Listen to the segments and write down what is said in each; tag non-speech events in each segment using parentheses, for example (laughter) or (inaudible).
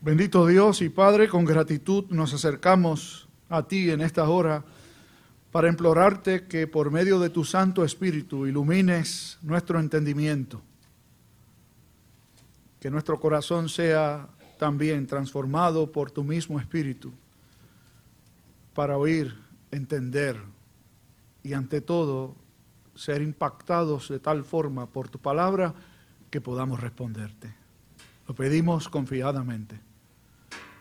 Bendito Dios y Padre, con gratitud nos acercamos a ti en esta hora para implorarte que por medio de tu Santo Espíritu ilumines nuestro entendimiento, que nuestro corazón sea también transformado por tu mismo Espíritu para oír, entender y ante todo ser impactados de tal forma por tu palabra que podamos responderte. Lo pedimos confiadamente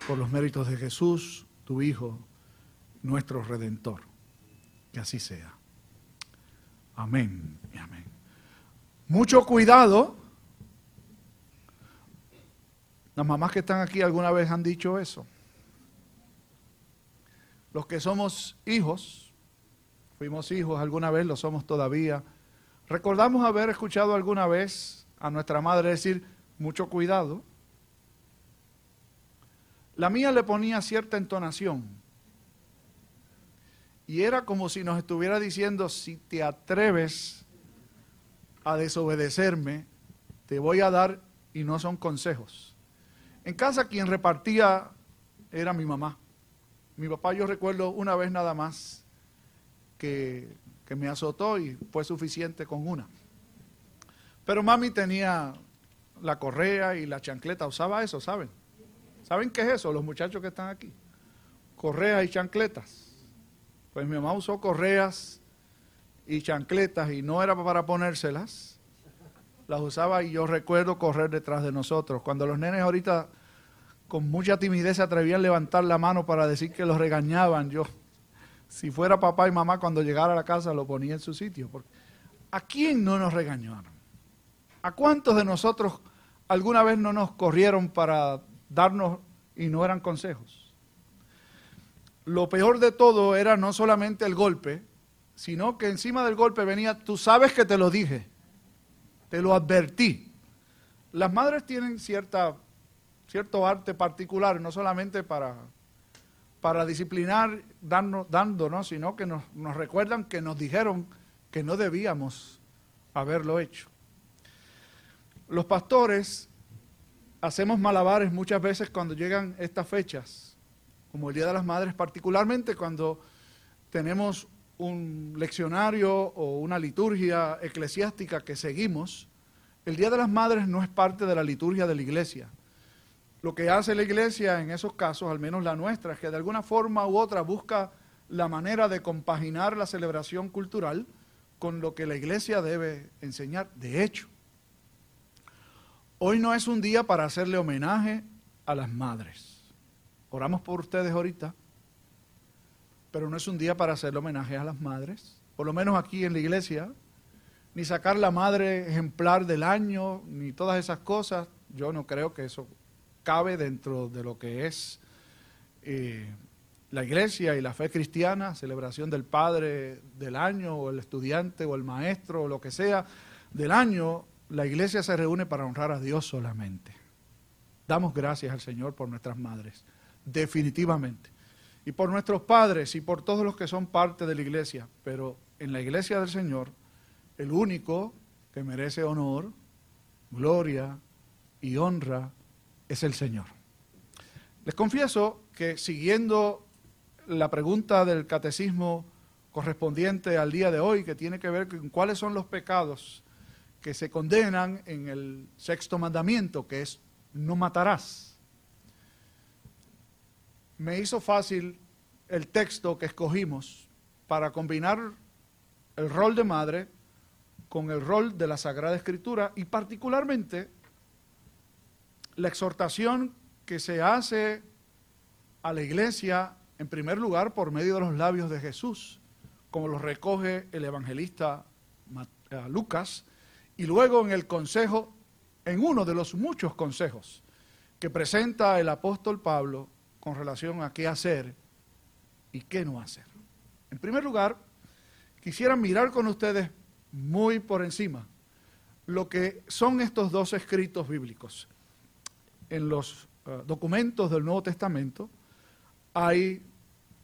por los méritos de Jesús, tu Hijo, nuestro Redentor. Que así sea. Amén y amén. Mucho cuidado. Las mamás que están aquí alguna vez han dicho eso. Los que somos hijos, fuimos hijos alguna vez, lo somos todavía. Recordamos haber escuchado alguna vez a nuestra madre decir, mucho cuidado. La mía le ponía cierta entonación. Y era como si nos estuviera diciendo, si te atreves a desobedecerme, te voy a dar, y no son consejos. En casa quien repartía era mi mamá. Mi papá yo recuerdo una vez nada más que, que me azotó y fue suficiente con una. Pero mami tenía la correa y la chancleta, usaba eso, ¿saben? ¿Saben qué es eso? Los muchachos que están aquí. Correas y chancletas. Pues mi mamá usó correas y chancletas y no era para ponérselas. Las usaba y yo recuerdo correr detrás de nosotros. Cuando los nenes ahorita con mucha timidez se atrevían a levantar la mano para decir que los regañaban, yo, si fuera papá y mamá cuando llegara a la casa lo ponía en su sitio. Porque, ¿A quién no nos regañaron? ¿A cuántos de nosotros alguna vez no nos corrieron para darnos y no eran consejos? Lo peor de todo era no solamente el golpe, sino que encima del golpe venía, tú sabes que te lo dije, te lo advertí. Las madres tienen cierta, cierto arte particular, no solamente para, para disciplinar darnos, dándonos, sino que nos, nos recuerdan que nos dijeron que no debíamos haberlo hecho. Los pastores hacemos malabares muchas veces cuando llegan estas fechas, como el Día de las Madres, particularmente cuando tenemos un leccionario o una liturgia eclesiástica que seguimos. El Día de las Madres no es parte de la liturgia de la iglesia. Lo que hace la iglesia en esos casos, al menos la nuestra, es que de alguna forma u otra busca la manera de compaginar la celebración cultural con lo que la iglesia debe enseñar. De hecho, Hoy no es un día para hacerle homenaje a las madres. Oramos por ustedes ahorita, pero no es un día para hacerle homenaje a las madres, por lo menos aquí en la iglesia, ni sacar la madre ejemplar del año, ni todas esas cosas. Yo no creo que eso cabe dentro de lo que es eh, la iglesia y la fe cristiana, celebración del padre del año, o el estudiante, o el maestro, o lo que sea del año la iglesia se reúne para honrar a Dios solamente. Damos gracias al Señor por nuestras madres, definitivamente. Y por nuestros padres y por todos los que son parte de la iglesia. Pero en la iglesia del Señor, el único que merece honor, gloria y honra es el Señor. Les confieso que siguiendo la pregunta del catecismo correspondiente al día de hoy, que tiene que ver con cuáles son los pecados que se condenan en el sexto mandamiento, que es no matarás. Me hizo fácil el texto que escogimos para combinar el rol de madre con el rol de la Sagrada Escritura y particularmente la exhortación que se hace a la iglesia, en primer lugar, por medio de los labios de Jesús, como lo recoge el evangelista Lucas, y luego en el consejo, en uno de los muchos consejos que presenta el apóstol Pablo con relación a qué hacer y qué no hacer. En primer lugar, quisiera mirar con ustedes muy por encima lo que son estos dos escritos bíblicos. En los uh, documentos del Nuevo Testamento hay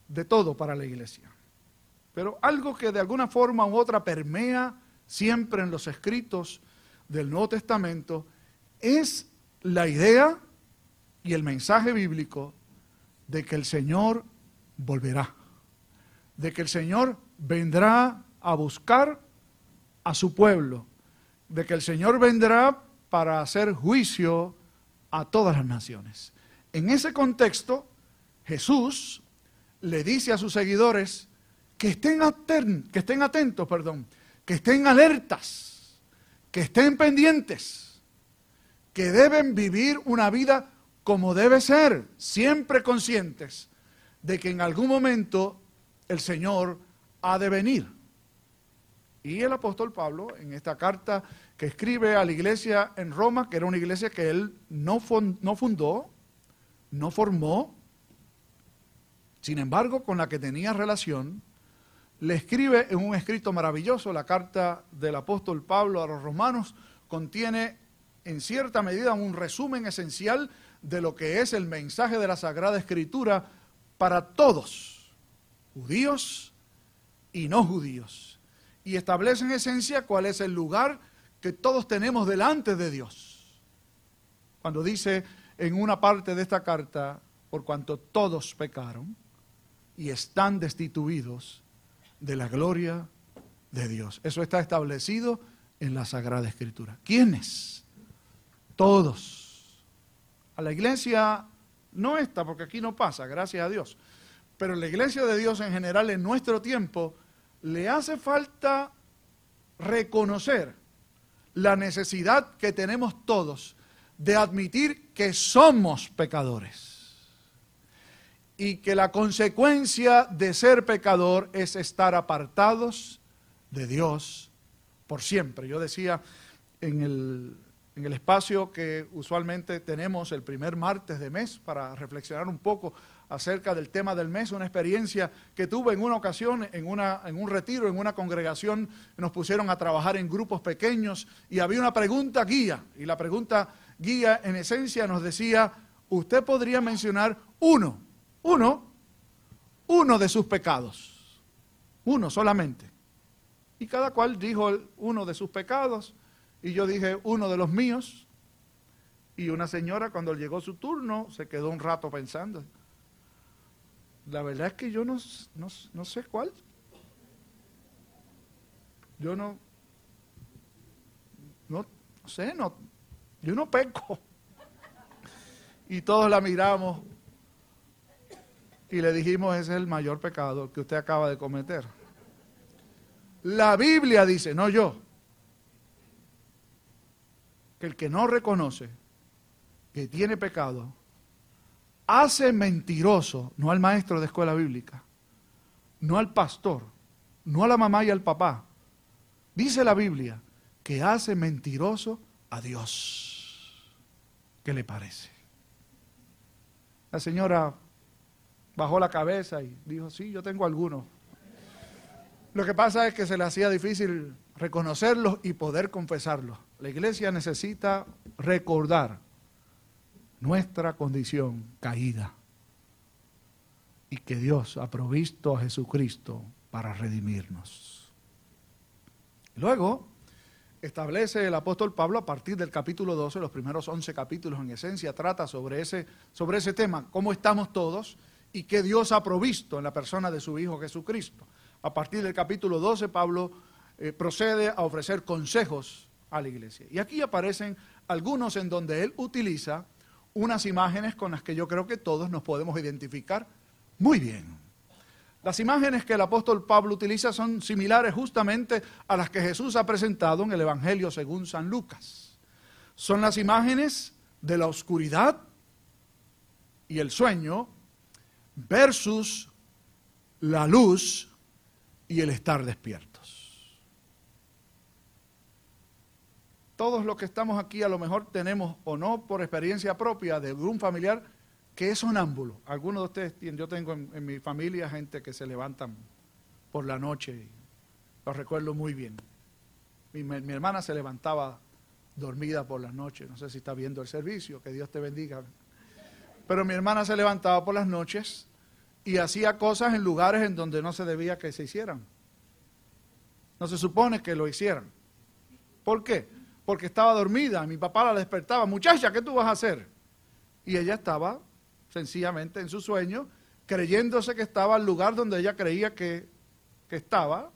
de todo para la iglesia. Pero algo que de alguna forma u otra permea siempre en los escritos del Nuevo Testamento, es la idea y el mensaje bíblico de que el Señor volverá, de que el Señor vendrá a buscar a su pueblo, de que el Señor vendrá para hacer juicio a todas las naciones. En ese contexto, Jesús le dice a sus seguidores que estén, atentos, perdón, que estén alertas, que estén pendientes, que deben vivir una vida como debe ser, siempre conscientes de que en algún momento el Señor ha de venir. Y el apóstol Pablo, en esta carta que escribe a la iglesia en Roma, que era una iglesia que él no, fundó, no formó, sin embargo, con la que tenía relación, le escribe en un escrito maravilloso, la carta del apóstol Pablo a los romanos, contiene en cierta medida un resumen esencial de lo que es el mensaje de la Sagrada Escritura para todos, judíos y no judíos. Y establece en esencia cuál es el lugar que todos tenemos delante de Dios. Cuando dice en una parte de esta carta, por cuanto todos pecaron y están destituidos de la gloria de Dios. Eso está establecido en la Sagrada Escritura. ¿Quiénes? Todos a la iglesia, no esta, porque aquí no pasa, gracias a Dios, pero la iglesia de Dios en general en nuestro tiempo le hace falta reconocer la necesidad que tenemos todos de admitir que somos pecadores y que la consecuencia de ser pecador es estar apartados de Dios por siempre. Yo decía en el espacio que usualmente tenemos el primer martes de mes para reflexionar un poco acerca del tema del mes, una experiencia que tuve en una ocasión, en, una, en un retiro, en una congregación, nos pusieron a trabajar en grupos pequeños y había una pregunta guía, y la pregunta guía en esencia nos decía, usted podría mencionar uno, uno, uno de sus pecados, uno solamente. Y cada cual dijo uno de sus pecados y yo dije, uno de los míos. Y una señora cuando llegó su turno se quedó un rato pensando. La verdad es que yo no, no, sé cuál. Yo no, no, sé, no, yo no peco. Y todos la miramos y le dijimos, ese es el mayor pecado que usted acaba de cometer. La Biblia dice, no yo, que el que no reconoce que tiene pecado, hace mentiroso, no al maestro de escuela bíblica, no al pastor, no a la mamá y al papá. Dice la Biblia que hace mentiroso a Dios. ¿Qué le parece? La señora bajó la cabeza y dijo, sí, yo tengo algunos. Lo que pasa es que se le hacía difícil reconocerlos y poder confesarlos. La iglesia necesita recordar nuestra condición caída y que Dios ha provisto a Jesucristo para redimirnos. Luego, establece el apóstol Pablo a partir del capítulo 12, los primeros 11 capítulos en esencia, trata sobre ese, sobre ese tema, cómo estamos todos y qué Dios ha provisto en la persona de su Hijo Jesucristo. A partir del capítulo 12, Pablo eh, procede a ofrecer consejos a la iglesia. Y aquí aparecen algunos en donde él utiliza unas imágenes con las que yo creo que todos nos podemos identificar muy bien. Las imágenes que el apóstol Pablo utiliza son similares justamente a las que Jesús ha presentado en el Evangelio según San Lucas. Son las imágenes de la oscuridad y el sueño versus la luz y el estar despierto. todos los que estamos aquí a lo mejor tenemos o no por experiencia propia de un familiar que es sonámbulo. Algunos de ustedes tienen, yo tengo en, mi familia gente que se levantan por la noche, lo recuerdo muy bien. Mi, mi, hermana se levantaba dormida por las noches, no sé si está viendo el servicio, que Dios te bendiga. Pero mi hermana se levantaba por las noches y hacía cosas en lugares en donde no se debía que se hicieran. No se supone que lo hicieran. ¿Por qué? porque estaba dormida. Mi papá la despertaba, muchacha, ¿qué tú vas a hacer? Y ella estaba sencillamente en su sueño, creyéndose que estaba al lugar donde ella creía que, que estaba,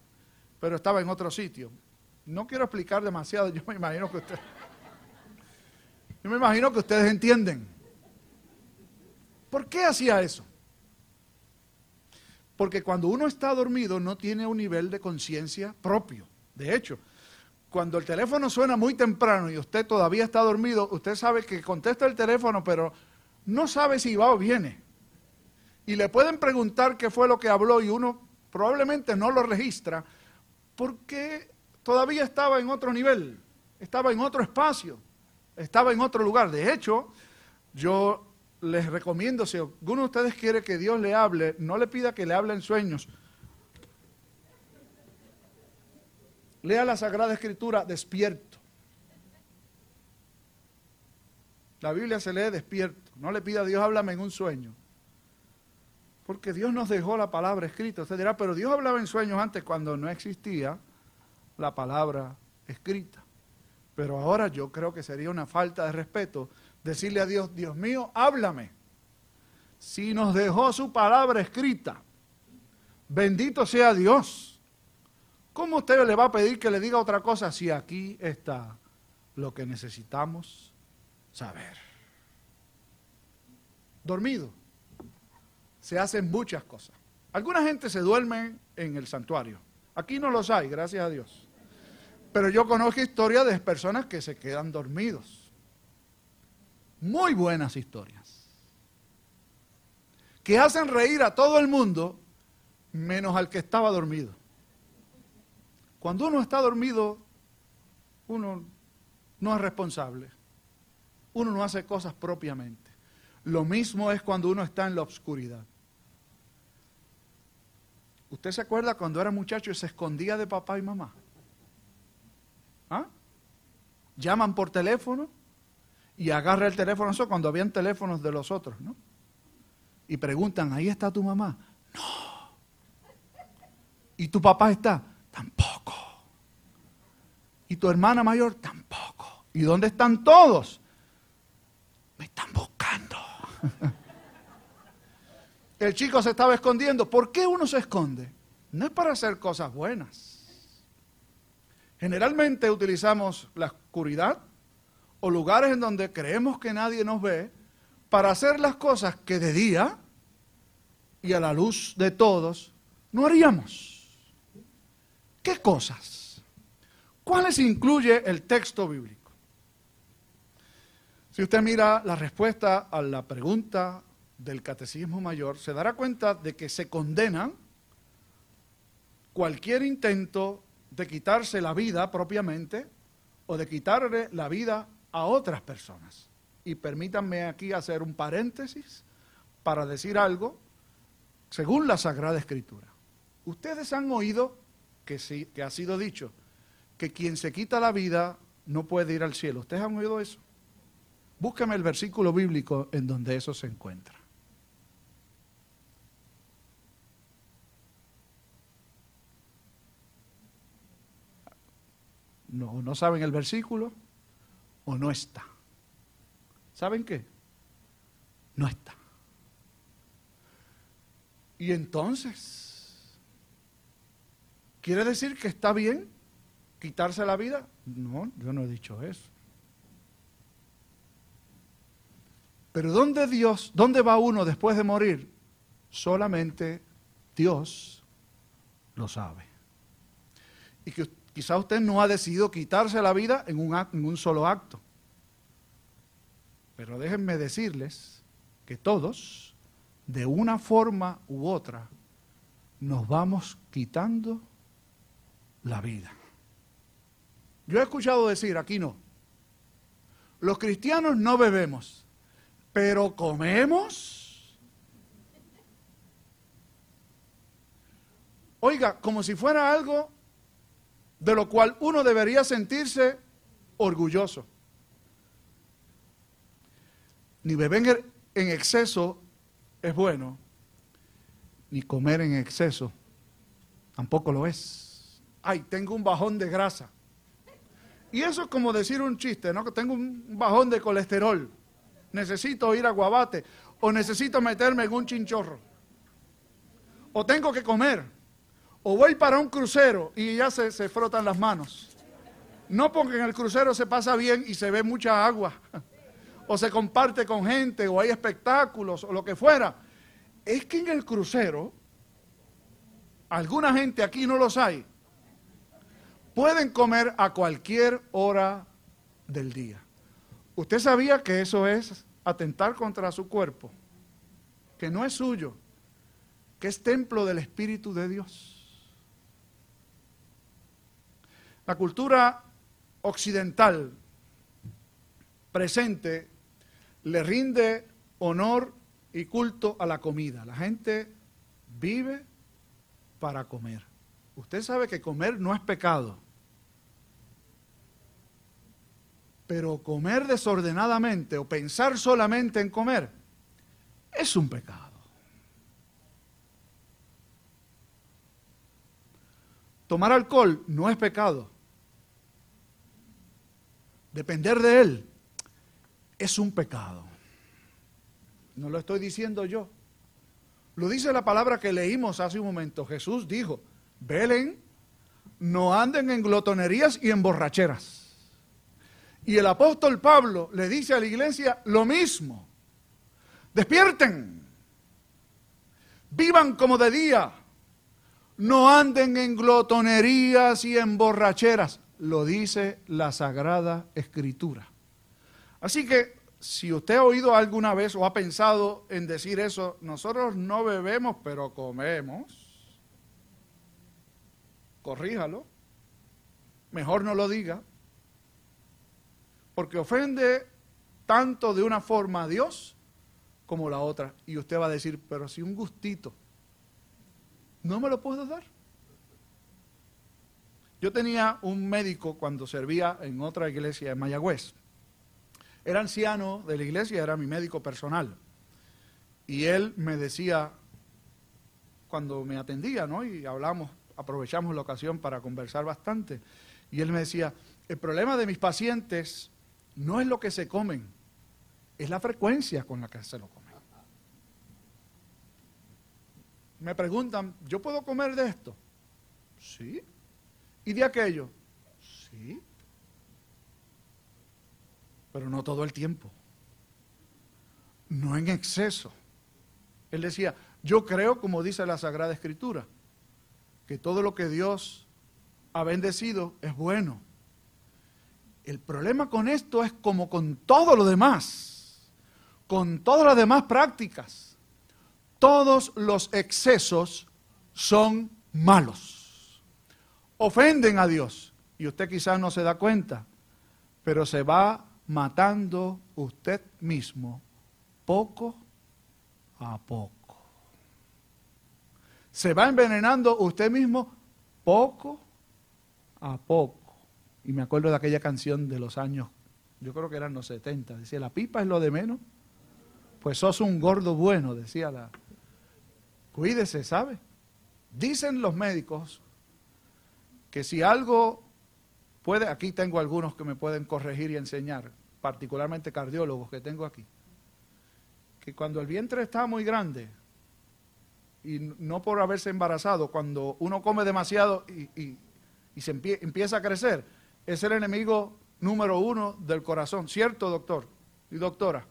pero estaba en otro sitio. No quiero explicar demasiado, (laughs) yo me imagino que ustedes, yo me imagino que ustedes entienden. ¿Por qué hacía eso? Porque cuando uno está dormido no tiene un nivel de conciencia propio. De hecho, cuando el teléfono suena muy temprano y usted todavía está dormido, usted sabe que contesta el teléfono, pero no sabe si va o viene. Y le pueden preguntar qué fue lo que habló y uno probablemente no lo registra porque todavía estaba en otro nivel, estaba en otro espacio, estaba en otro lugar. De hecho, yo les recomiendo, si alguno de ustedes quiere que Dios le hable, no le pida que le hable en sueños. Lea la Sagrada Escritura despierto. La Biblia se lee despierto. No le pida a Dios, háblame en un sueño. Porque Dios nos dejó la palabra escrita. Usted dirá, pero Dios hablaba en sueños antes cuando no existía la palabra escrita. Pero ahora yo creo que sería una falta de respeto decirle a Dios, Dios mío, háblame. Si nos dejó su palabra escrita, bendito sea Dios. ¿Cómo usted le va a pedir que le diga otra cosa si aquí está lo que necesitamos saber? Dormido. Se hacen muchas cosas. Alguna gente se duerme en el santuario. Aquí no los hay, gracias a Dios. Pero yo conozco historias de personas que se quedan dormidos. Muy buenas historias. Que hacen reír a todo el mundo menos al que estaba dormido. Cuando uno está dormido, uno no es responsable. Uno no hace cosas propiamente. Lo mismo es cuando uno está en la oscuridad. ¿Usted se acuerda cuando era muchacho y se escondía de papá y mamá? ¿Ah? Llaman por teléfono y agarra el teléfono, cuando habían teléfonos de los otros, ¿no? Y preguntan, ¿ahí está tu mamá? No. ¿Y tu papá está? Tampoco. ¿Y tu hermana mayor? Tampoco. ¿Y dónde están todos? Me están buscando. (laughs) el chico se estaba escondiendo. ¿Por qué uno se esconde? No es para hacer cosas buenas. Generalmente utilizamos la oscuridad o lugares en donde creemos que nadie nos ve para hacer las cosas que de día y a la luz de todos no haríamos. ¿Qué cosas? ¿Cuáles incluye el texto bíblico? Si usted mira la respuesta a la pregunta del Catecismo Mayor, se dará cuenta de que se condena cualquier intento de quitarse la vida propiamente o de quitarle la vida a otras personas. Y permítanme aquí hacer un paréntesis para decir algo según la Sagrada Escritura. Ustedes han oído que, sí, que ha sido dicho que quien se quita la vida no puede ir al cielo. ¿Ustedes han oído eso? Búsqueme el versículo bíblico en donde eso se encuentra. no, no saben el versículo o no está. ¿Saben qué? No está. Y entonces, ¿quiere decir que está bien quitarse la vida? No, yo no he dicho eso. Pero ¿dónde Dios, dónde va uno después de morir? Solamente Dios lo sabe. Y que Quizá usted no ha decidido quitarse la vida en un, en un solo acto. Pero déjenme decirles que todos, de una forma u otra, nos vamos quitando la vida. Yo he escuchado decir, aquí no, los cristianos no bebemos, pero comemos. Oiga, como si fuera algo de lo cual uno debería sentirse orgulloso. Ni beber en exceso es bueno, ni comer en exceso tampoco lo es. Ay, tengo un bajón de grasa. Y eso es como decir un chiste, ¿no? Que tengo un bajón de colesterol. necesito ir a Guabate, o necesito meterme en un chinchorro, o tengo que comer, o voy para un crucero y ya se, se frotan las manos. No porque en el crucero se pasa bien y se ve mucha agua, (laughs) o se comparte con gente, o hay espectáculos, o lo que fuera. Es que en el crucero, alguna gente aquí no los hay, pueden comer a cualquier hora del día. ¿Usted sabía que eso es atentar contra su cuerpo? Que no es suyo, que es templo del Espíritu de Dios. La cultura occidental presente le rinde honor y culto a la comida. La gente vive para comer. Usted sabe que comer no es pecado. Pero comer desordenadamente o pensar solamente en comer es un pecado. Tomar alcohol no es pecado. Depender de él es un pecado. No lo estoy diciendo yo. Lo dice la palabra que leímos hace un momento. Jesús dijo, velen, no anden en glotonerías y en borracheras. Y el apóstol Pablo le dice a la iglesia lo mismo. Despierten, vivan como de día, no anden en glotonerías y en borracheras, lo dice la Sagrada Escritura. Así que si usted ha oído alguna vez o ha pensado en decir eso, nosotros no bebemos pero comemos, corríjalo, mejor no lo diga porque ofende tanto de una forma a Dios como la otra. Y usted va a decir, pero si un gustito, ¿no me lo puedo dar? Yo tenía un médico cuando servía en otra iglesia en Mayagüez. Era anciano de la iglesia, era mi médico personal. Y él me decía, cuando me atendía, ¿no? Y hablamos, aprovechamos la ocasión para conversar bastante. Y él me decía, el problema de mis pacientes no es lo que se comen, es la frecuencia con la que se lo comen. Me preguntan, ¿yo puedo comer de esto? Sí. ¿Y de aquello? Sí. Pero no todo el tiempo. No en exceso. Él decía, yo creo, como dice la Sagrada Escritura, que todo lo que Dios ha bendecido es bueno el problema con esto es como con todo lo demás, con todas las demás prácticas. Todos los excesos son malos. Ofenden a Dios. Y usted quizás no se da cuenta, pero se va matando usted mismo poco a poco. Se va envenenando usted mismo poco a poco. Y me acuerdo de aquella canción de los años, yo creo que eran los 70, decía, la pipa es lo de menos. Pues sos un gordo bueno, decía la... Cuídese, ¿sabe? Dicen los médicos que si algo puede, aquí tengo algunos que me pueden corregir y enseñar, particularmente cardiólogos que tengo aquí, que cuando el vientre está muy grande, y no por haberse embarazado, cuando uno come demasiado y, se empieza a crecer, es el enemigo número uno del corazón. ¿Cierto, doctor y doctora?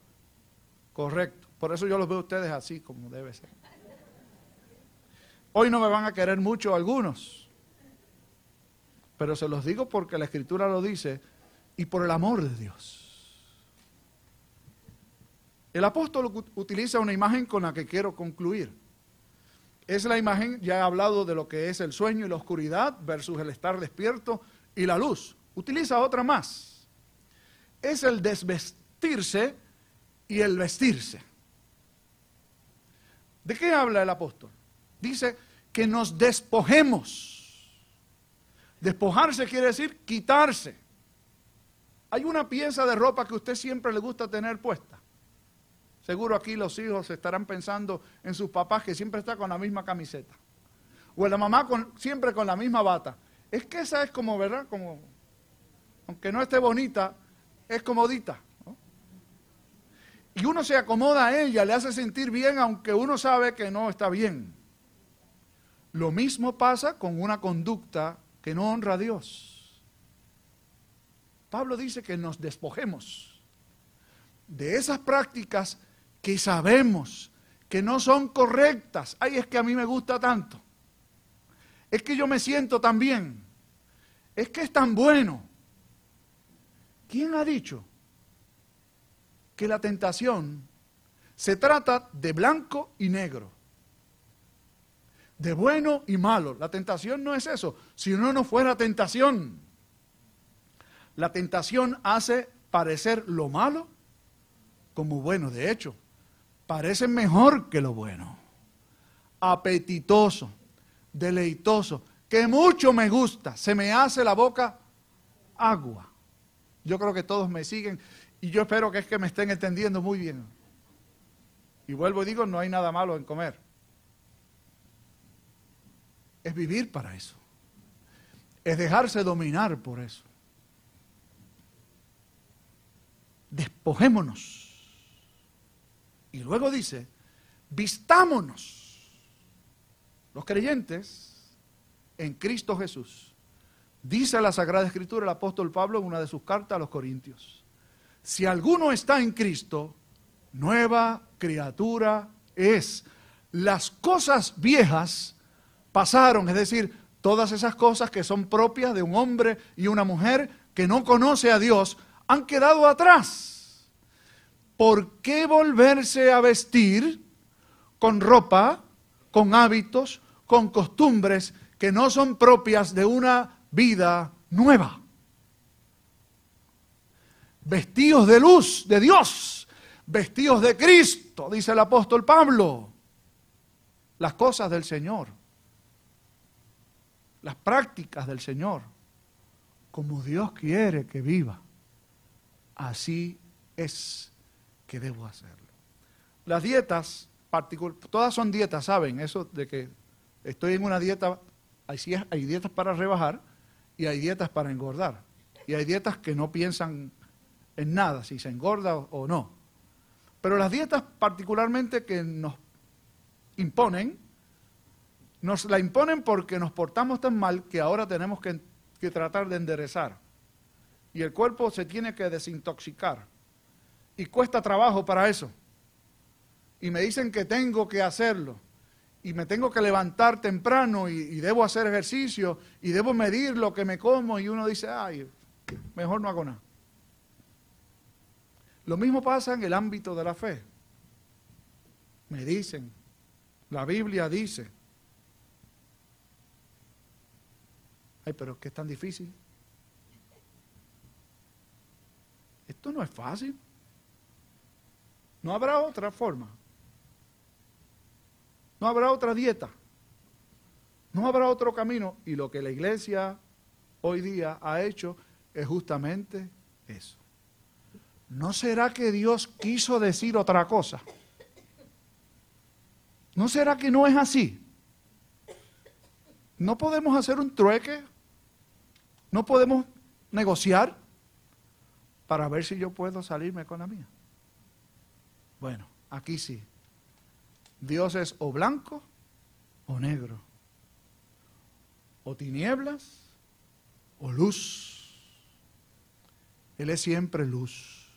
Correcto. Por eso yo los veo a ustedes así como debe ser. Hoy no me van a querer mucho algunos, pero se los digo porque la escritura lo dice y por el amor de Dios. El apóstol utiliza una imagen con la que quiero concluir. Es la imagen, ya he hablado de lo que es el sueño y la oscuridad versus el estar despierto y la luz utiliza otra más. Es el desvestirse y el vestirse. ¿De qué habla el apóstol? Dice que nos despojemos. Despojarse quiere decir quitarse. Hay una pieza de ropa que usted siempre le gusta tener puesta. Seguro aquí los hijos estarán pensando en sus papás que siempre está con la misma camiseta. O en la mamá con, siempre con la misma bata. Es que esa es como, ¿verdad? Como aunque no esté bonita, es comodita. y uno se acomoda a ella, le hace sentir bien aunque uno sabe que no está bien. Lo mismo pasa con una conducta que no honra a Dios. Pablo dice que nos despojemos de esas prácticas que sabemos que no son correctas. Ay, es que a mí me gusta tanto. Es que yo me siento tan bien. Es que es tan bueno. ¿Quién ha dicho que la tentación se trata de blanco y negro? De bueno y malo. La tentación no es eso. Si uno no fuera tentación, la tentación hace parecer lo malo como bueno. De hecho, parece mejor que lo bueno. Apetitoso, deleitoso, que mucho me gusta. Se me hace la boca agua. Yo creo que todos me siguen y yo espero que es que me estén entendiendo muy bien. Y vuelvo y digo, no hay nada malo en comer. Es vivir para eso. Es dejarse dominar por eso. Despojémonos. Y luego dice, vistámonos. Los creyentes en Cristo Jesús Dice la Sagrada Escritura el apóstol Pablo en una de sus cartas a los Corintios. Si alguno está en Cristo, nueva criatura es. Las cosas viejas pasaron, es decir, todas esas cosas que son propias de un hombre y una mujer que no conoce a Dios, han quedado atrás. ¿Por qué volverse a vestir con ropa, con hábitos, con costumbres que no son propias de una vida nueva. Vestidos de luz de Dios, vestidos de Cristo, dice el apóstol Pablo. Las cosas del Señor, las prácticas del Señor, como Dios quiere que viva, así es que debo hacerlo. Las dietas, todas son dietas, ¿saben? Eso de que estoy en una dieta, hay dietas para rebajar, y hay dietas para engordar. Y hay dietas que no piensan en nada, si se engorda o no. Pero las dietas particularmente que nos imponen, nos la imponen porque nos portamos tan mal que ahora tenemos que, que tratar de enderezar. Y el cuerpo se tiene que desintoxicar. Y cuesta trabajo para eso. Y me dicen que tengo que hacerlo y me tengo que levantar temprano y, debo hacer ejercicio y debo medir lo que me como y uno dice, ay, mejor no hago nada. Lo mismo pasa en el ámbito de la fe. Me dicen, la Biblia dice, ay, pero es que es tan difícil. Esto no es fácil. No habrá otra forma. No habrá otra dieta. No habrá otro camino. Y lo que la iglesia hoy día ha hecho es justamente eso. ¿No será que Dios quiso decir otra cosa? ¿No será que no es así? ¿No podemos hacer un trueque? ¿No podemos negociar para ver si yo puedo salirme con la mía? Bueno, aquí sí. Dios es o blanco o negro, o tinieblas o luz. Él es siempre luz,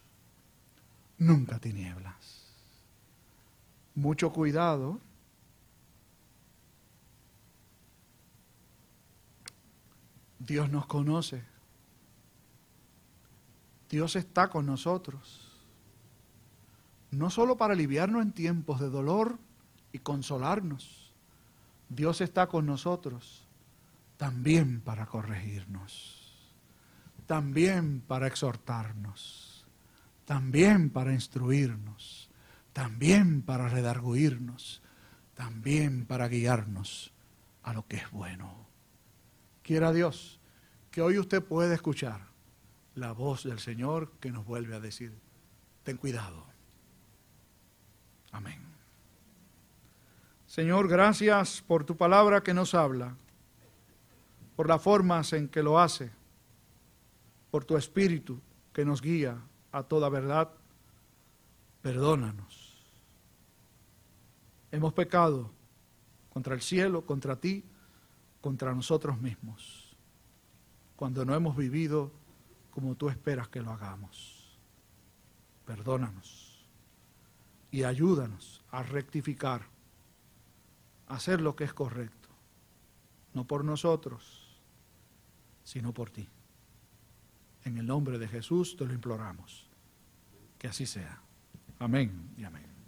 nunca tinieblas. Mucho cuidado. Dios nos conoce. Dios está con nosotros. No solo para aliviarnos en tiempos de dolor, y consolarnos. Dios está con nosotros también para corregirnos, también para exhortarnos, también para instruirnos, también para redarguirnos, también para guiarnos a lo que es bueno. Quiera Dios que hoy usted pueda escuchar la voz del Señor que nos vuelve a decir, ten cuidado. Amén. Señor, gracias por tu palabra que nos habla, por las formas en que lo hace, por tu espíritu que nos guía a toda verdad. Perdónanos. Hemos pecado contra el cielo, contra ti, contra nosotros mismos, cuando no hemos vivido como tú esperas que lo hagamos. Perdónanos y ayúdanos a rectificar, a hacer lo que es correcto, no por nosotros, sino por ti. En el nombre de Jesús te lo imploramos. Que así sea. Amén y amén.